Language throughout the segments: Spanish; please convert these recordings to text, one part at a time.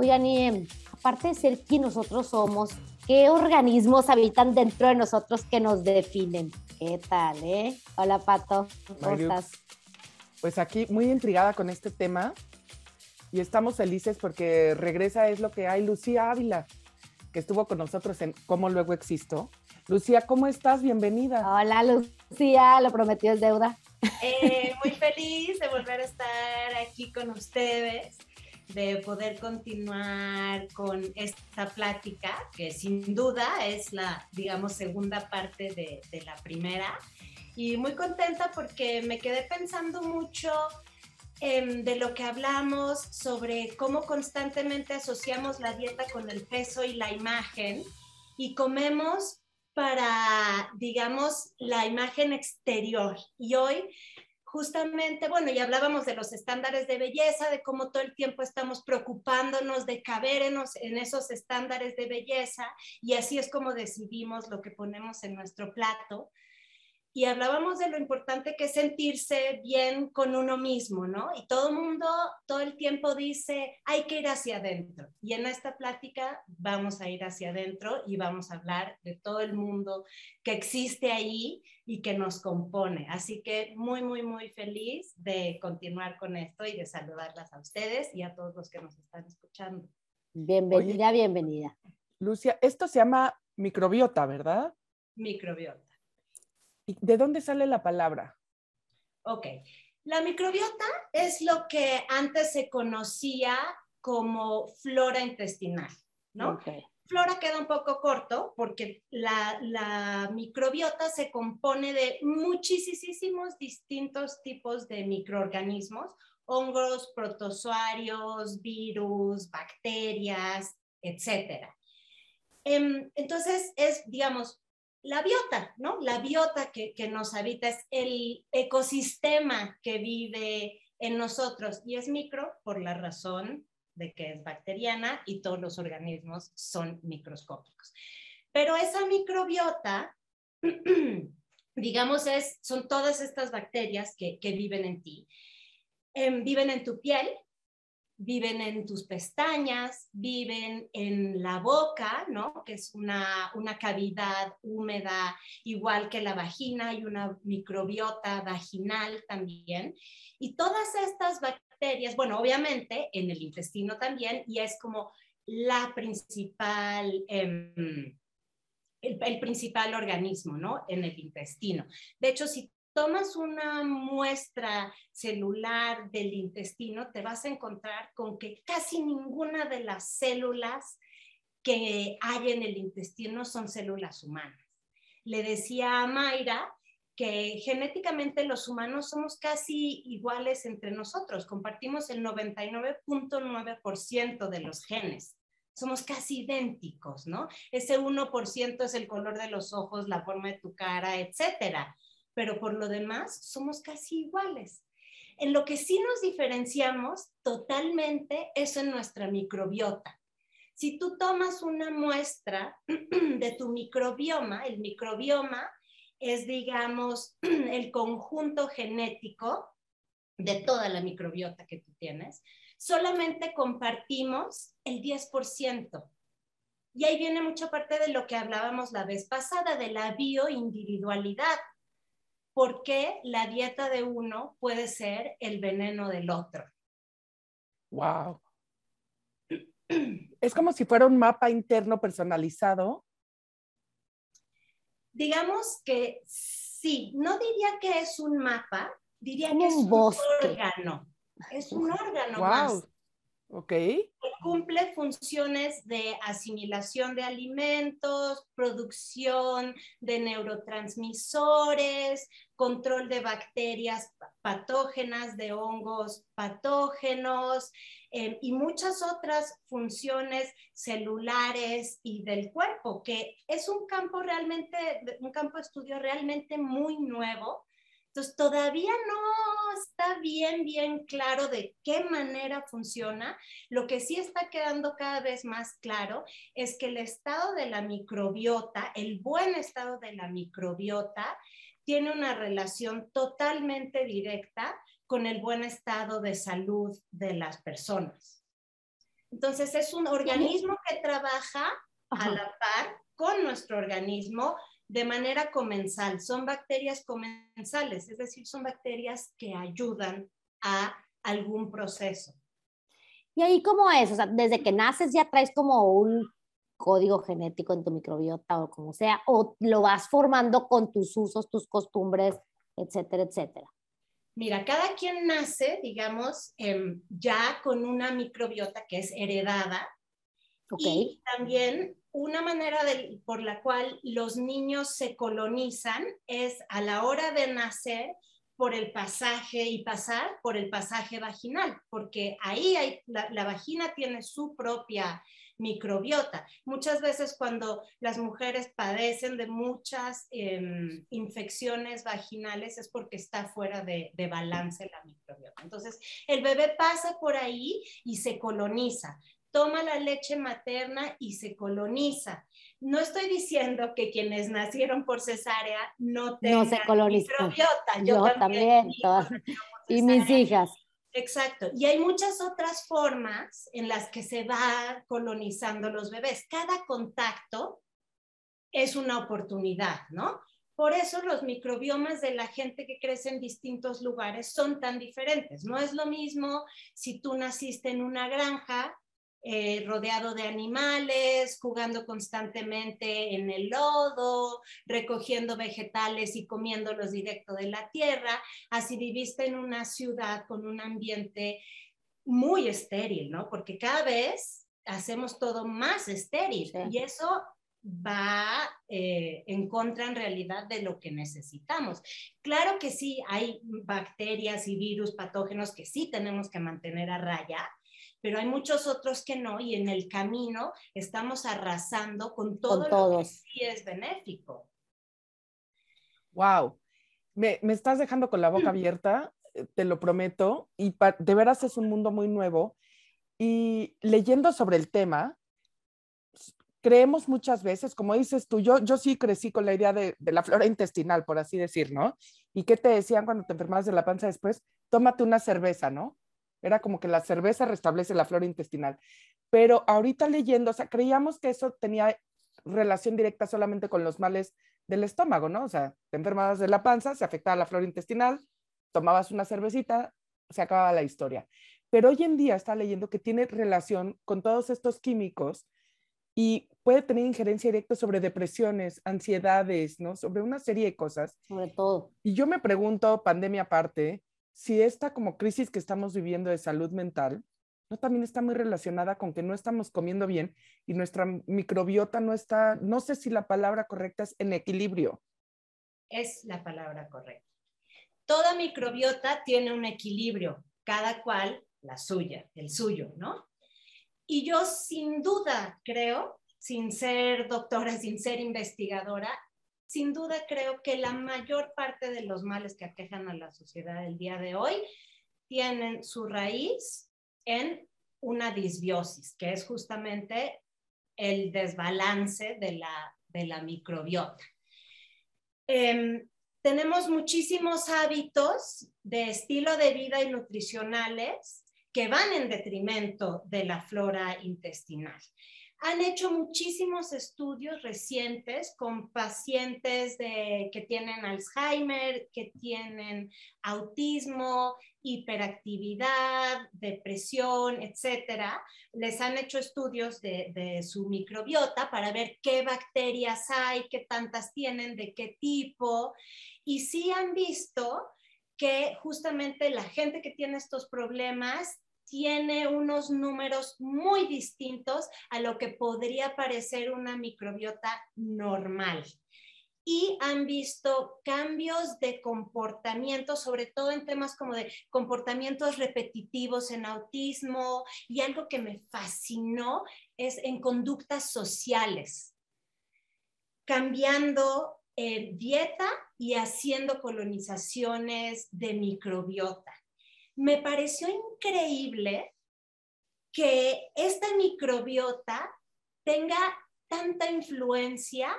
Oigan, y aparte de ser quien nosotros somos, ¿qué organismos habitan dentro de nosotros que nos definen? ¿Qué tal, eh? Hola, Pato, ¿cómo estás? Pues aquí muy intrigada con este tema y estamos felices porque regresa Es lo que hay Lucía Ávila, que estuvo con nosotros en Cómo Luego Existo. Lucía, ¿cómo estás? Bienvenida. Hola, Lucía, lo prometió es deuda. Eh, muy feliz de volver a estar aquí con ustedes de poder continuar con esta plática, que sin duda es la, digamos, segunda parte de, de la primera. Y muy contenta porque me quedé pensando mucho de lo que hablamos sobre cómo constantemente asociamos la dieta con el peso y la imagen y comemos para, digamos, la imagen exterior. Y hoy justamente, bueno, ya hablábamos de los estándares de belleza, de cómo todo el tiempo estamos preocupándonos de caber en, en, esos estándares de belleza y así es como decidimos lo que ponemos en nuestro plato y hablábamos de lo importante que es sentirse bien con uno mismo, ¿no? Y todo el mundo todo el tiempo dice, hay que ir hacia adentro. Y en esta plática vamos a ir hacia adentro y vamos a hablar de todo el mundo que existe ahí y que nos compone. Así que muy, muy, muy feliz de continuar con esto y de saludarlas a ustedes y a todos los que nos están escuchando. Bienvenida, bienvenida. Lucia, esto se llama microbiota, ¿verdad? Microbiota. ¿De dónde sale la palabra? Ok. La microbiota es lo que antes se conocía como flora intestinal, ¿no? Flora queda un poco corto porque la, la, microbiota se compone de muchísimos distintos tipos de microorganismos, hongos, protozoarios, virus, bacterias, etc. Em, entonces es, digamos, la biota, ¿no? La biota que, nos habita es el ecosistema que vive en nosotros y es micro por la razón de que es bacteriana y todos los organismos son microscópicos. Pero esa microbiota, digamos, es, son todas estas bacterias que, viven en ti. Em, viven en tu piel, viven en tus pestañas, viven en la boca, ¿no? Que es una, una cavidad húmeda, igual que la vagina, y una microbiota vaginal también. Y todas estas bacterias, bueno, obviamente en el intestino también, y es como la principal... Em, el, el, principal organismo, ¿no? En el intestino. De hecho, si tomas una muestra celular del intestino, te vas a encontrar con que casi ninguna de las células que hay en el intestino son células humanas. Le decía a Mayra que genéticamente los humanos somos casi iguales entre nosotros, compartimos el 99.9% de los genes. Somos casi idénticos, ¿no? Ese 1% es el color de los ojos, la forma de tu cara, etcétera pero por lo demás somos casi iguales. En lo que sí nos diferenciamos totalmente es en nuestra microbiota. Si tú tomas una muestra de tu microbioma, el microbioma es, digamos, el conjunto genético de toda la microbiota que tú tienes, solamente compartimos el 10%. Y ahí viene mucha parte de lo que hablábamos la vez pasada, de la bioindividualidad por qué la dieta de uno puede ser el veneno del otro. Wow. Es como si fuera un mapa interno personalizado. Digamos que sí, no diría que es un mapa, diría que es un órgano. Es un órgano wow. más. Ok. Cumple funciones de asimilación de alimentos, producción de neurotransmisores, control de bacterias patógenas, de hongos patógenos em, y muchas otras funciones celulares y del cuerpo, que es un campo realmente, un campo de estudio realmente muy nuevo entonces, todavía no está bien, bien claro de qué manera funciona. Lo que sí está quedando cada vez más claro es que el estado de la microbiota, el buen estado de la microbiota, tiene una relación totalmente directa con el buen estado de salud de las personas. Entonces es un organismo que trabaja a la par con nuestro organismo de manera comensal. Son bacterias comensales, es decir, son bacterias que ayudan a algún proceso. ¿Y ahí cómo es? O sea, desde que naces ya traes como un código genético en tu microbiota o como sea, o lo vas formando con tus usos, tus costumbres, etcétera, etcétera. Mira, cada quien nace, digamos, em, ya con una microbiota que es heredada. Y también una manera por la cual los niños se colonizan es a la hora de nacer por el pasaje y pasar por el pasaje vaginal, porque ahí la, vagina tiene su propia microbiota. Muchas veces cuando las mujeres padecen de muchas em, infecciones vaginales es porque está fuera de, de, balance la microbiota. Entonces, el bebé pasa por ahí y se coloniza toma la leche materna y se coloniza. No estoy diciendo que quienes nacieron por cesárea no tengan microbiota. Yo, también, y mis hijas. Exacto. Y hay muchas otras formas en las que se va colonizando los bebés. Cada contacto es una oportunidad, ¿no? Por eso los microbiomas de la gente que crece en distintos lugares son tan diferentes. No es lo mismo si tú naciste en una granja eh, rodeado de animales, jugando constantemente en el lodo, recogiendo vegetales y comiéndolos directo de la tierra, así viviste en una ciudad con un ambiente muy estéril, ¿no? Porque cada vez hacemos todo más estéril y eso va eh, en contra en realidad de lo que necesitamos. Claro que sí, hay bacterias y virus patógenos que sí tenemos que mantener a raya, pero hay muchos otros que no y en el camino estamos arrasando con todo lo que sí es benéfico. Wow, me, me, estás dejando con la boca abierta, eh, te lo prometo, y de veras es un mundo muy nuevo. Y leyendo sobre el tema, creemos muchas veces, como dices tú, yo, yo sí crecí con la idea de, de, la flora intestinal, por así decir, ¿no? ¿Y qué te decían cuando te enfermabas de la panza después? Tómate una cerveza, ¿no? Era como que la cerveza restablece la flora intestinal. Pero ahorita leyendo, o sea, creíamos que eso tenía relación directa solamente con los males del estómago, ¿no? O sea, te enfermabas de la panza, se afectaba la flora intestinal, tomabas una cervecita, se acababa la historia. Pero hoy en día está leyendo que tiene relación con todos estos químicos y puede tener injerencia directa sobre depresiones, ansiedades, ¿no? Sobre una serie de cosas. Sobre todo. Y yo me pregunto, pandemia aparte, si esta como crisis que estamos viviendo de salud mental, no también está muy relacionada con que no estamos comiendo bien y nuestra microbiota no está, no sé si la palabra correcta es en equilibrio. Es la palabra correcta. Toda microbiota tiene un equilibrio, cada cual la suya, el suyo, ¿no? Y yo sin duda creo, sin ser doctora, sin ser investigadora, sin duda creo que la mayor parte de los males que aquejan a la sociedad el día de hoy tienen su raíz en una disbiosis, que es justamente el desbalance de la, de la microbiota. Em, tenemos muchísimos hábitos de estilo de vida y nutricionales que van en detrimento de la flora intestinal. Han hecho muchísimos estudios recientes con pacientes que tienen Alzheimer, que tienen autismo, hiperactividad, depresión, etcétera. Les han hecho estudios de, de su microbiota para ver qué bacterias hay, qué tantas tienen, de qué tipo. Y sí han visto que justamente la gente que tiene estos problemas tiene unos números muy distintos a lo que podría parecer una microbiota normal. Y han visto cambios de comportamiento, sobre todo en temas como de comportamientos repetitivos en autismo. Y algo que me fascinó es en conductas sociales, cambiando eh, dieta y haciendo colonizaciones de microbiota me pareció increíble que esta microbiota tenga tanta influencia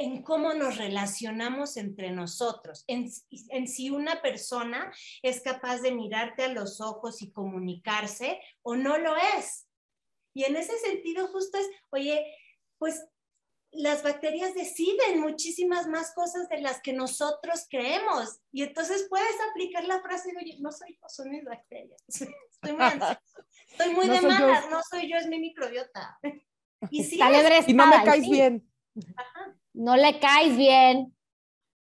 en cómo nos relacionamos entre nosotros, en, si una persona es capaz de mirarte a los ojos y comunicarse o no lo es. Y en ese sentido justo es, oye, pues las bacterias deciden muchísimas más cosas de las que nosotros creemos. Y entonces puedes aplicar la frase, oye, no soy yo, son mis bacterias. Estoy muy ansiosa. Estoy muy de malas, no soy yo, es mi microbiota. Y, sí, y no me caes bien. No le caes bien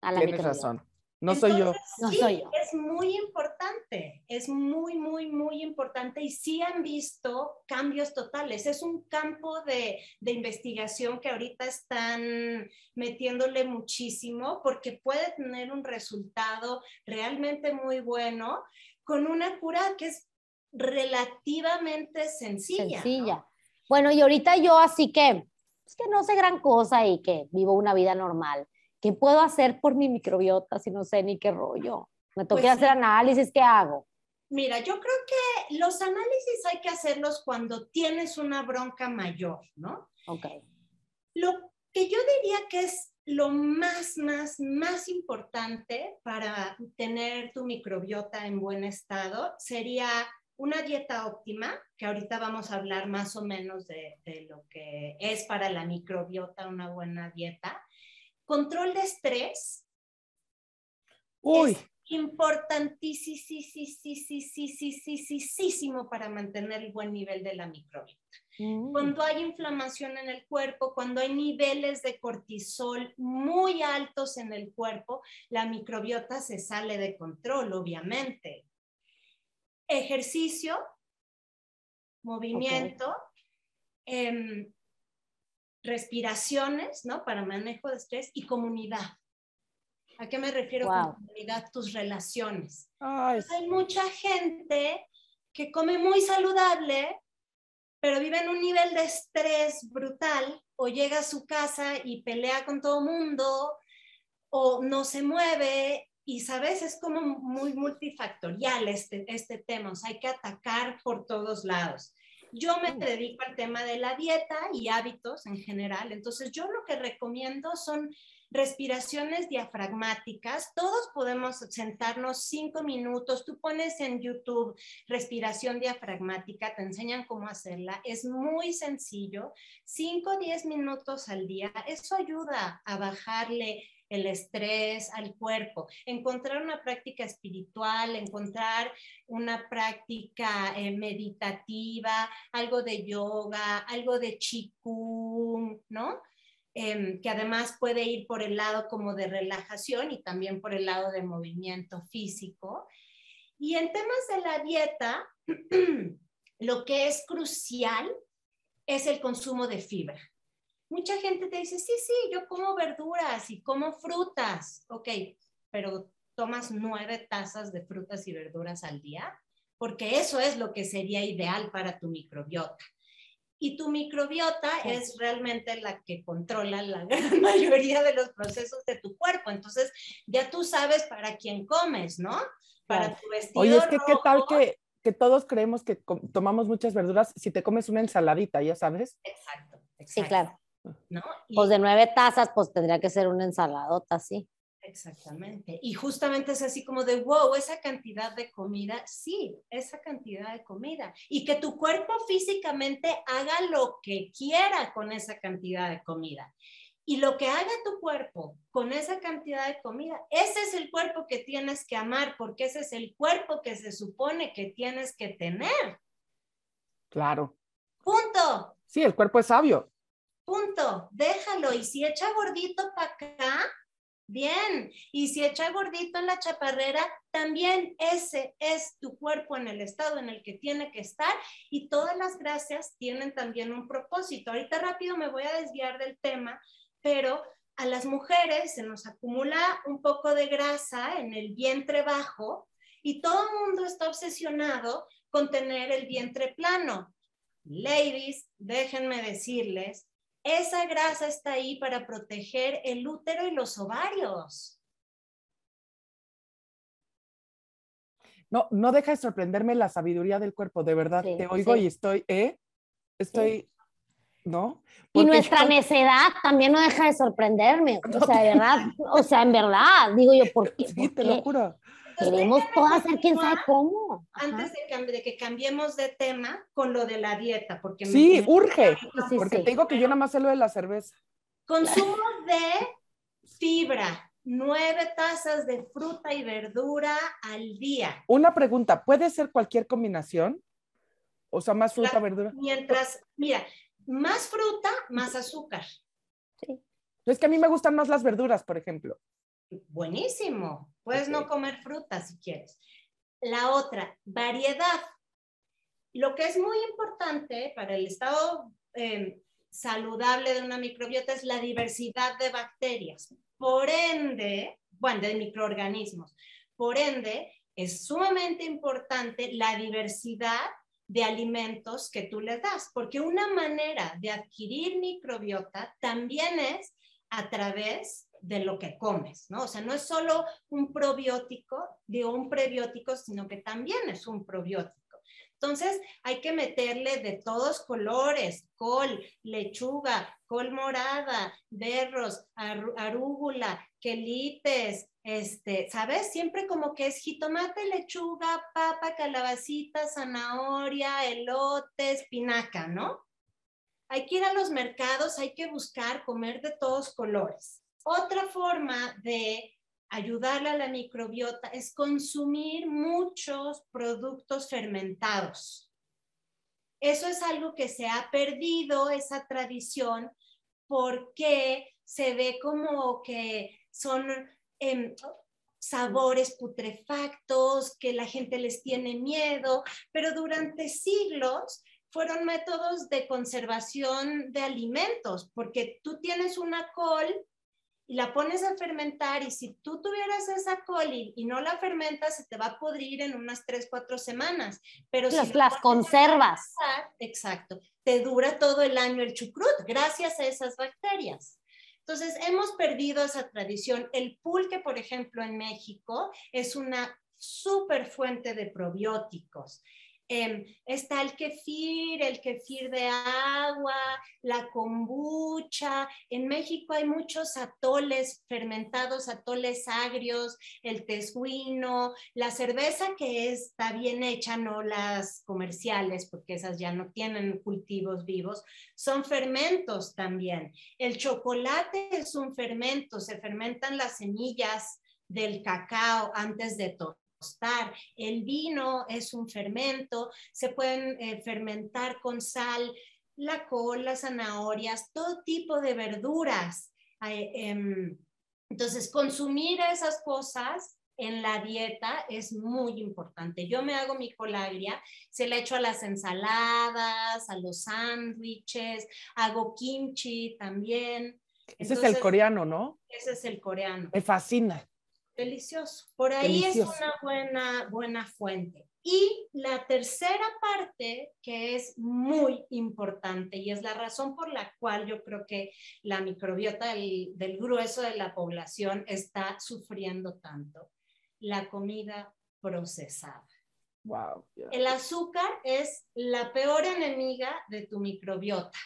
a la Tienes razón. No soy yo. No soy yo. Es muy importante, es muy, muy, muy importante y sí han visto cambios totales. Es un campo de, de investigación que ahorita están metiéndole muchísimo porque puede tener un resultado realmente muy bueno con una cura que es relativamente sencilla. Sencilla. Bueno, y ahorita yo así que, es que no sé gran cosa y que vivo una vida normal ¿qué puedo hacer por mi microbiota si no sé ni qué rollo? Me toca pues hacer análisis, ¿qué hago? Mira, yo creo que los análisis hay que hacerlos cuando tienes una bronca mayor, ¿no? Ok. Lo que yo diría que es lo más, más, más importante para tener tu microbiota en buen estado sería una dieta óptima, que ahorita vamos a hablar más o menos de, de lo que es para la microbiota una buena dieta. Control de estrés. Uy. Es importantísimo para mantener el buen nivel de la microbiota. Mm. Cuando hay inflamación en el cuerpo, cuando hay niveles de cortisol muy altos en el cuerpo, la microbiota se sale de control, obviamente. Ejercicio, movimiento, em, respiraciones, ¿no? Para manejo de estrés y comunidad. ¿A qué me refiero con comunidad? Tus relaciones. Hay mucha gente que come muy saludable, pero vive en un nivel de estrés brutal o llega a su casa y pelea con todo el mundo o no se mueve y sabes, es como muy multifactorial este, este tema, o sea, hay que atacar por todos lados. Yo me dedico al tema de la dieta y hábitos en general, entonces yo lo que recomiendo son respiraciones diafragmáticas. Todos podemos sentarnos cinco minutos. Tú pones en YouTube respiración diafragmática, te enseñan cómo hacerla. Es muy sencillo. Cinco o diez minutos al día. Eso ayuda a bajarle el estrés al cuerpo, encontrar una práctica espiritual, encontrar una práctica eh, meditativa, algo de yoga, algo de qigong, ¿no? Em, que además puede ir por el lado como de relajación y también por el lado de movimiento físico. Y en temas de la dieta, lo que es crucial es el consumo de fibra mucha gente te dice, sí, sí, yo como verduras y como frutas, ok, pero tomas nueve tazas de frutas y verduras al día, porque eso es lo que sería ideal para tu microbiota. Y tu microbiota es realmente la que controla la gran mayoría de los procesos de tu cuerpo. Entonces, ya tú sabes para quién comes, ¿no? Para tu vestido. Oye, es que qué tal que, que todos creemos que tomamos muchas verduras si te comes una ensaladita, ya sabes. Exacto. exacto. Sí, claro. Pues de nueve tazas, pues tendría que ser una ensaladota, sí. Exactamente. Y justamente es así como de, wow, esa cantidad de comida, sí, esa cantidad de comida. Y que tu cuerpo físicamente haga lo que quiera con esa cantidad de comida. Y lo que haga tu cuerpo con esa cantidad de comida, ese es el cuerpo que tienes que amar, porque ese es el cuerpo que se supone que tienes que tener. Claro. Punto. Sí, el cuerpo es sabio. Punto, déjalo. Y si echa gordito para acá, bien. Y si echa gordito en la chaparrera, también ese es tu cuerpo en el estado en el que tiene que estar. Y todas las grasas tienen también un propósito. Ahorita rápido me voy a desviar del tema, pero a las mujeres se nos acumula un poco de grasa en el vientre bajo y todo el mundo está obsesionado con tener el vientre plano. Ladies, déjenme decirles esa grasa está ahí para proteger el útero y los ovarios. No, no deja de sorprenderme la sabiduría del cuerpo, de verdad. te oigo y estoy, ¿eh? Estoy, ¿no? y nuestra necedad también no deja de sorprenderme. O sea, de verdad, o sea, en verdad, digo yo, ¿por qué? Sí, te lo juro. Queremos todas hacer quién sabe cómo. Antes de, que cambiemos de tema con lo de la dieta, porque sí, urge, porque tengo que yo nada más sé lo de la cerveza. Consumo de fibra, nueve tazas de fruta y verdura al día. Una pregunta, ¿puede ser cualquier combinación? O sea, más fruta, verdura. Mientras, mira, más fruta, más azúcar. Sí. Es que a mí me gustan más las verduras, por ejemplo. Buenísimo. Puedes no comer fruta si quieres. La otra, variedad. Lo que es muy importante para el estado em, saludable de una microbiota es la diversidad de bacterias. Por ende, bueno, de microorganismos. Por ende, es sumamente importante la diversidad de alimentos que tú le das, porque una manera de adquirir microbiota también es a través de lo que comes, ¿no? O sea, no es solo un probiótico, digo un prebiótico, sino que también es un probiótico. Entonces, hay que meterle de todos colores, col, lechuga, col morada, berros, arúgula, quelites, este, ¿sabes? Siempre como que es jitomate, lechuga, papa, calabacita, zanahoria, elote, espinaca, ¿no? Hay que ir a los mercados, hay que buscar comer de todos colores. Otra forma de ayudarle a la microbiota es consumir muchos productos fermentados. Eso es algo que se ha perdido, esa tradición, porque se ve como que son em, sabores putrefactos, que la gente les tiene miedo, pero durante siglos fueron métodos de conservación de alimentos, porque tú tienes una col y la pones a fermentar y si tú tuvieras esa col y, no la fermentas, se te va a podrir en unas 3, 4 semanas. Pero las, si las conservas. exacto, te dura todo el año el chucrut gracias a esas bacterias. Entonces, hemos perdido esa tradición. El pulque, por ejemplo, en México es una súper fuente de probióticos. Em, está el kefir, el kefir de agua, la kombucha. En México hay muchos atoles fermentados, atoles agrios, el tesguino, la cerveza que está bien hecha, no las comerciales, porque esas ya no tienen cultivos vivos, son fermentos también. El chocolate es un fermento, se fermentan las semillas del cacao antes de todo el vino es un fermento, se pueden eh, fermentar con sal, la col, las zanahorias, todo tipo de verduras. Em, entonces, consumir esas cosas en la dieta es muy importante. Yo me hago mi colagria, se la echo a las ensaladas, a los sándwiches, hago kimchi también. Ese es el coreano, ¿no? Ese es el coreano. Me fascina. Delicioso. Por ahí es una buena, buena fuente. Y la tercera parte que es muy importante y es la razón por la cual yo creo que la microbiota del, del grueso de la población está sufriendo tanto, la comida procesada. Wow. El azúcar es la peor enemiga de tu microbiota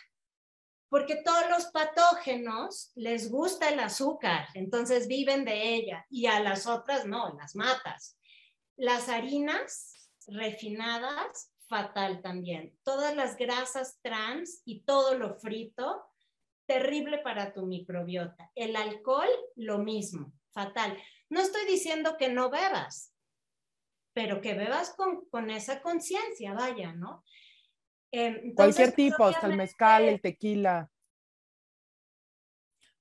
porque todos los patógenos les gusta el azúcar, entonces viven de ella, y a las otras no, las matas. Las harinas refinadas, fatal también. Todas las grasas trans y todo lo frito, terrible para tu microbiota. El alcohol, lo mismo, fatal. No estoy diciendo que no bebas, pero que bebas con, con esa conciencia, vaya, ¿no? Em, Cualquier tipo, hasta el mezcal, el tequila.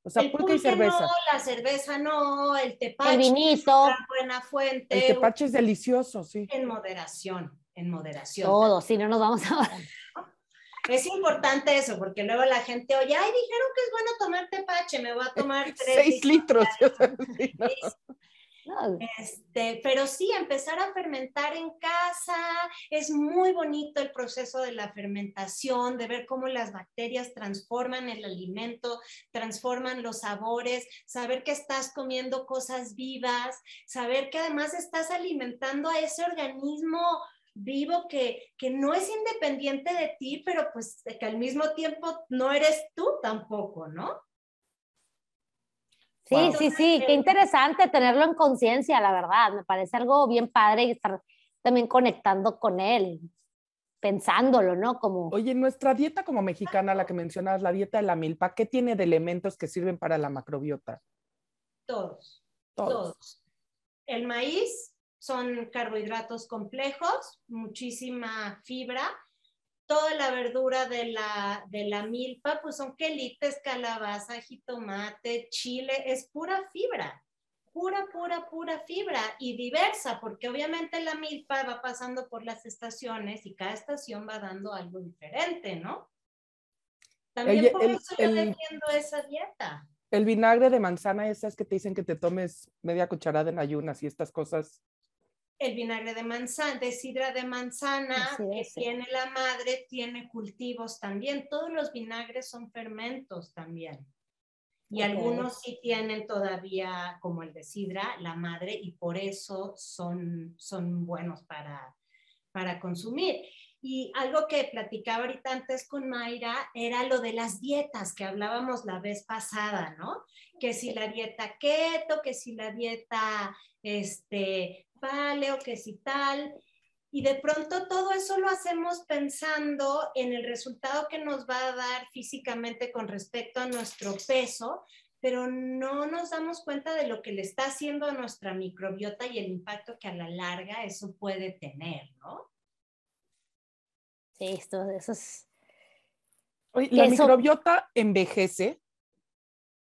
O sea, pulque, y cerveza. No, la cerveza no, el tepache. El vinito. Es una buena fuente. El tepache es delicioso, sí. En moderación, en moderación. Todo, si no nos vamos a... Es importante eso, porque luego la gente, oye, ay, dijeron que es bueno tomar tepache, me voy a tomar tres. Seis litros. Este, pero sí, empezar a fermentar en casa, es muy bonito el proceso de la fermentación, de ver cómo las bacterias transforman el alimento, transforman los sabores, saber que estás comiendo cosas vivas, saber que además estás alimentando a ese organismo vivo que, que no es independiente de ti, pero pues que al mismo tiempo no eres tú tampoco, ¿no? Sí, sí, sí, qué interesante tenerlo en conciencia, la verdad. Me parece algo bien padre y estar también conectando con él, pensándolo, ¿no? Como... Oye, nuestra dieta como mexicana, la que mencionas, la dieta de la milpa, ¿qué tiene de elementos que sirven para la macrobiota? Todos. Todos. El maíz son carbohidratos complejos, muchísima fibra. Toda la verdura de la, de la milpa, pues son quelites, calabaza, jitomate, chile, es pura fibra, pura, pura, pura fibra y diversa, porque obviamente la milpa va pasando por las estaciones y cada estación va dando algo diferente, ¿no? También por eso yo defiendo esa dieta. El vinagre de manzana, esas que te dicen que te tomes media cucharada en ayunas y estas cosas. El vinagre de manzana, de sidra de manzana que tiene la madre, tiene cultivos también. Todos los vinagres son fermentos también. Y algunos sí tienen todavía, como el de sidra, la madre, y por eso son, son buenos para, para consumir. Y algo que platicaba ahorita antes con Mayra era lo de las dietas que hablábamos la vez pasada, ¿no? Que si la dieta keto, que si la dieta este, paleo, que si tal. Y de pronto todo eso lo hacemos pensando en el resultado que nos va a dar físicamente con respecto a nuestro peso, pero no nos damos cuenta de lo que le está haciendo a nuestra microbiota y el impacto que a la larga eso puede tener, ¿no? Sí, esto, eso es... ¿La microbiota envejece?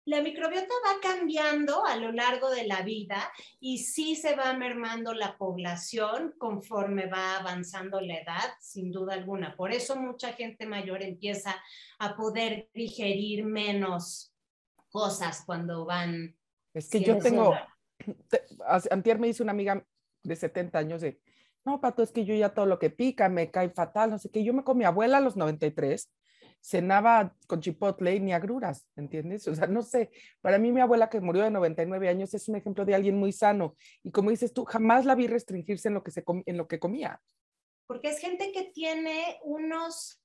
La microbiota va cambiando a lo largo de la vida y sí se va mermando la población conforme va avanzando la edad, sin duda alguna. Por eso mucha gente mayor empieza a poder digerir menos cosas cuando van. Es que yo tengo, antier me dice una amiga de 70 años de, no, Pato, es que yo ya todo lo que pica me cae fatal, no sé qué. Yo me con mi abuela a los 93, cenaba con chipotle ni agruras, ¿entiendes? O sea, no sé, para mí mi abuela que murió de 99 años es un ejemplo de alguien muy sano. Y como dices tú, jamás la vi restringirse en lo que, se en lo que comía. Porque es gente que tiene unos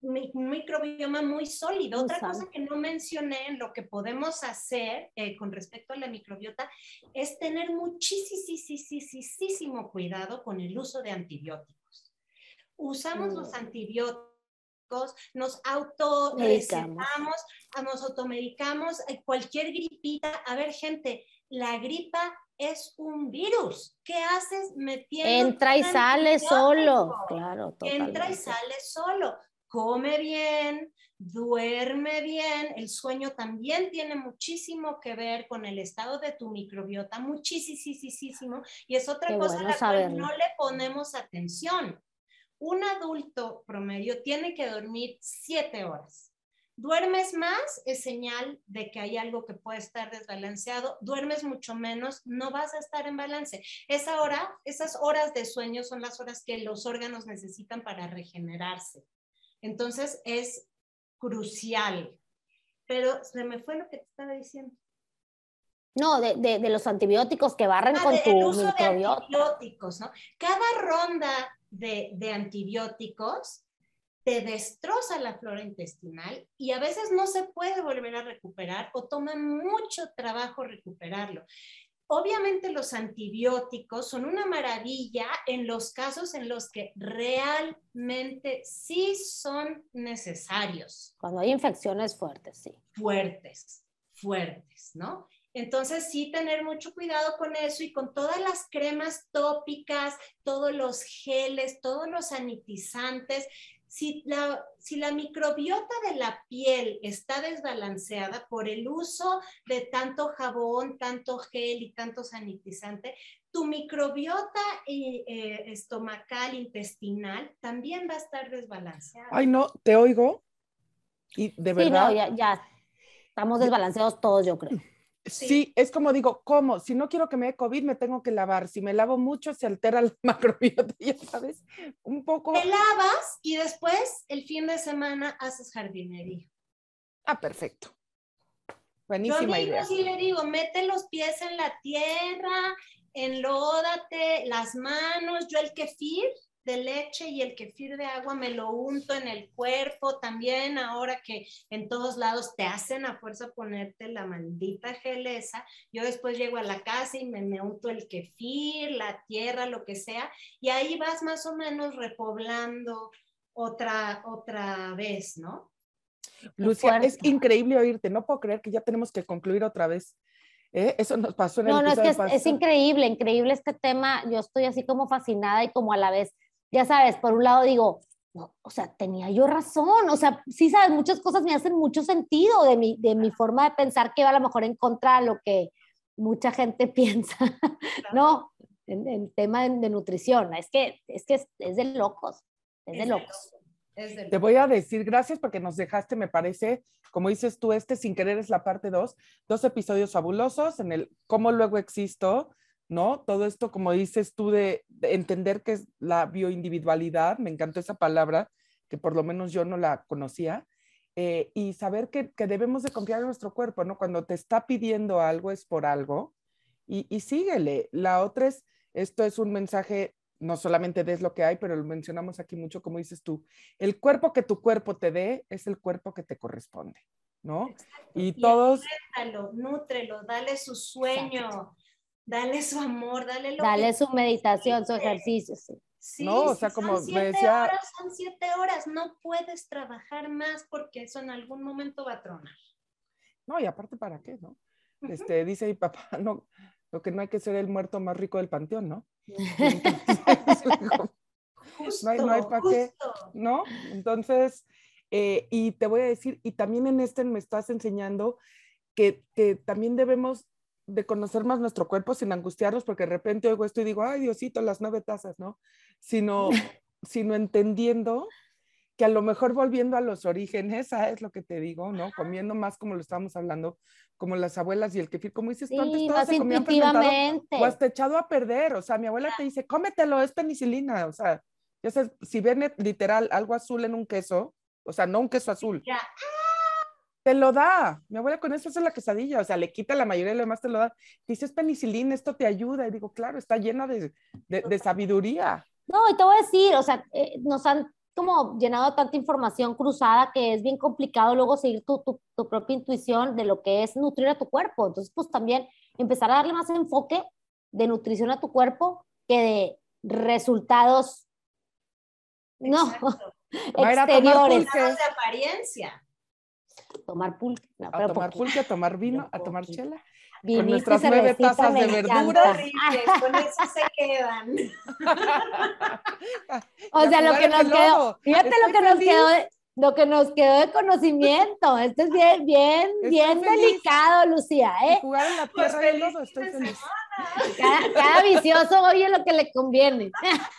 un microbioma muy sólido. Otra cosa que no mencioné en lo que podemos hacer eh, con respecto a la microbiota es tener muchísimo cuidado con el uso de antibióticos. Usamos los mm. antibióticos nos automedicamos, nos automedicamos, eh, cualquier gripita. A ver, gente, la gripa es un virus. ¿Qué haces metiendo? Entra y sale solo, claro. Entra y sale solo come bien, duerme bien. El sueño también tiene muchísimo que ver con el estado de tu microbiota, muchísimo. Y es otra cosa a la cual no le ponemos atención. Un adulto promedio tiene que dormir siete horas. Duermes más, es señal de que hay algo que puede estar desbalanceado. Duermes mucho menos, no vas a estar en balance. Esa hora, esas horas de sueño son las horas que los órganos necesitan para regenerarse. Entonces es crucial. Pero se me fue lo que te estaba diciendo. No, de, los antibióticos que barren ah, con tu uso De antibióticos, ¿no? Cada ronda de, de antibióticos te destroza la flora intestinal y a veces no se puede volver a recuperar o toma mucho trabajo recuperarlo. Obviamente los antibióticos son una maravilla en los casos en los que realmente sí son necesarios. Cuando hay infecciones fuertes, sí. Fuertes, fuertes, ¿no? Entonces sí tener mucho cuidado con eso y con todas las cremas tópicas, todos los geles, todos los sanitizantes, si la, si la microbiota de la piel está desbalanceada por el uso de tanto jabón, tanto gel y tanto sanitizante, tu microbiota eh, estomacal, intestinal, también va a estar desbalanceada. Ay, no, te oigo. Y de verdad. Sí, no, ya, ya estamos desbalanceados todos, yo creo. Sí. es como digo, ¿cómo? Si no quiero que me dé COVID, me tengo que lavar. Si me lavo mucho, se altera la macrobiota, ya sabes, un poco. Te lavas y después el fin de semana haces jardinería. Ah, perfecto. Buenísima Yo idea. sí le digo, mete los pies en la tierra, enlódate las manos. Yo el kefir de leche y el kefir de agua me lo unto en el cuerpo también, ahora que en todos lados te hacen a fuerza ponerte la maldita gelesa, yo después llego a la casa y me, me unto el kefir, la tierra, lo que sea, y ahí vas más o menos repoblando otra, otra vez, ¿no? Lucia, es increíble oírte, no puedo creer que ya tenemos que concluir otra vez. ¿eh? Eso nos pasó en el No, no, es que es, es increíble, increíble este tema. Yo estoy así como fascinada y como a la vez ya sabes, por un lado digo, no, o sea, tenía yo razón, o sea, sí sabes, muchas cosas me hacen mucho sentido de mi, de mi forma de pensar que va a lo mejor en contra de lo que mucha gente piensa, ¿no? En, en tema de, de, nutrición, es que, es, que es, es de locos, es, de locos. Te voy a decir gracias porque nos dejaste, me parece, como dices tú, este sin querer es la parte 2, dos episodios fabulosos en el cómo luego existo, ¿no? Todo esto, como dices tú, de, de, entender que es la bioindividualidad, me encantó esa palabra, que por lo menos yo no la conocía, eh, y saber que, que, debemos de confiar en nuestro cuerpo, ¿no? Cuando te está pidiendo algo es por algo, y, y síguele. La otra es, esto es un mensaje, no solamente des lo que hay, pero lo mencionamos aquí mucho, como dices tú, el cuerpo que tu cuerpo te dé es el cuerpo que te corresponde, ¿no? Exacto. Y, y todos... Nútrelo, nútrelo, dale su sueño. Exacto dale su amor, dale lo Dale su meditación, su ejercicio, sí. Sí, no, o sea, como son siete me decía... horas, son siete horas, no puedes trabajar más porque eso en algún momento va a tronar. No, y aparte, ¿para qué, no? Uh -huh. Este, dice mi papá, no, lo que no hay que ser el muerto más rico del panteón, ¿no? justo, no hay, no hay para qué, ¿no? Entonces, eh, y te voy a decir, y también en este me estás enseñando que, que también debemos de conocer más nuestro cuerpo sin angustiarnos, porque de repente oigo esto y digo, ay Diosito, las nueve tazas, ¿no? Sino, sino entendiendo que a lo mejor volviendo a los orígenes, es lo que te digo, ¿no? Comiendo más como lo estábamos hablando, como las abuelas y el kefir, como dices tú sí, antes, todos se comían o hasta echado a perder, o sea, mi abuela te dice, cómetelo, es penicilina, o sea, ya sabes, si ven literal algo azul en un queso, o sea, no un queso azul, ya. Te lo da. Mi abuela con eso hace la quesadilla, o sea, le quita la mayoría y lo demás te lo da. Dice, es penicilina, esto te ayuda. Y digo, claro, está llena de, de, de sabiduría. No, y te voy a decir, o sea, eh, nos han como llenado tanta información cruzada que es bien complicado luego seguir tu, tu, tu, propia intuición de lo que es nutrir a tu cuerpo. Entonces, pues también empezar a darle más enfoque de nutrición a tu cuerpo que de resultados, Exacto. no, exteriores. de apariencia tomar pulque. No, a tomar poquito. pulque, a tomar vino, a tomar chela. Vinito con nuestras nueve tazas de verduras. con eso se quedan. o sea, lo que nos quedó, fíjate Estoy lo que feliz. nos quedó de, lo que nos quedó de conocimiento. Esto es bien, bien, Estoy bien feliz. delicado, Lucía. ¿eh? Y jugar en la tierra pues lodo, estoy feliz. Cada, cada, vicioso oye lo que le conviene.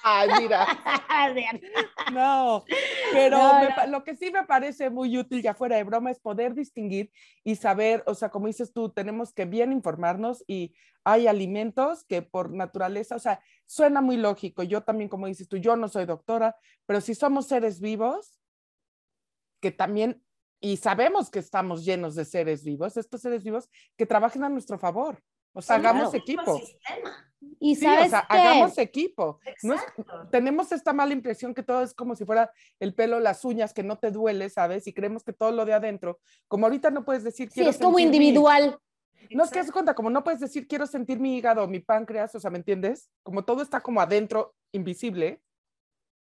Ay, mira. no, pero no, me, no. lo que sí me parece muy útil, ya fuera de broma, es poder distinguir y saber, o sea, como dices tú, tenemos que bien informarnos y hay alimentos que por naturaleza, o sea, suena muy lógico. Yo también, como dices tú, yo no soy doctora, pero si somos seres vivos, que también, y sabemos que estamos llenos de seres vivos, estos seres vivos que trabajen a nuestro favor. O sea, sí, hagamos claro. equipo. Y sabes o sea, qué? hagamos equipo. No es, tenemos esta mala impresión que todo es como si fuera el pelo, las uñas, que no te duele, ¿sabes? Y creemos que todo lo de adentro, como ahorita no puedes decir Sí, es como individual. Mi... No es que se cuenta, como no puedes decir quiero sentir mi hígado, mi páncreas, o sea, ¿me entiendes? Como todo está como adentro, invisible,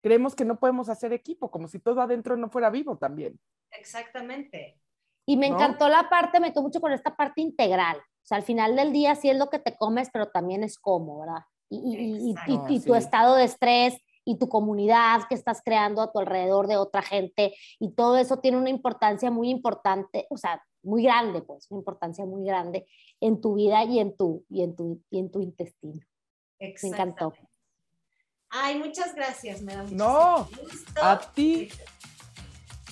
creemos que no podemos hacer equipo, como si todo adentro no fuera vivo también. Exactamente. Y me ¿No? encantó la parte, me quedó mucho con esta parte integral. O sea, al final del día sí es lo que te comes, pero también es cómo, ¿verdad? Y, y, y, y tu estado de estrés y tu comunidad que estás creando a tu alrededor de otra gente y todo eso tiene una importancia muy importante, o sea, muy grande, pues, una importancia muy grande en tu vida y en tu, y en tu, y en tu intestino. Me encantó. Ay, muchas gracias, me da mucho No, gusto. a ti.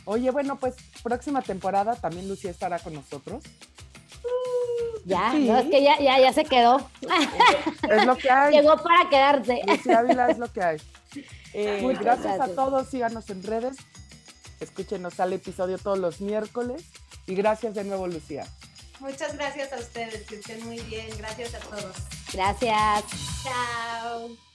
Oye, bueno, pues próxima temporada también Lucía estará con nosotros. Ya, sí. no, es que ya, ya, ya se quedó. Es lo que hay. Llegó para quedarse. Lucía Ávila es lo que hay. Eh, gracias, gracias, a todos, síganos en redes. Escúchenos al episodio todos los miércoles. Y gracias de nuevo, Lucía. Muchas gracias a ustedes, que estén muy bien. Gracias a todos. Gracias. Chao.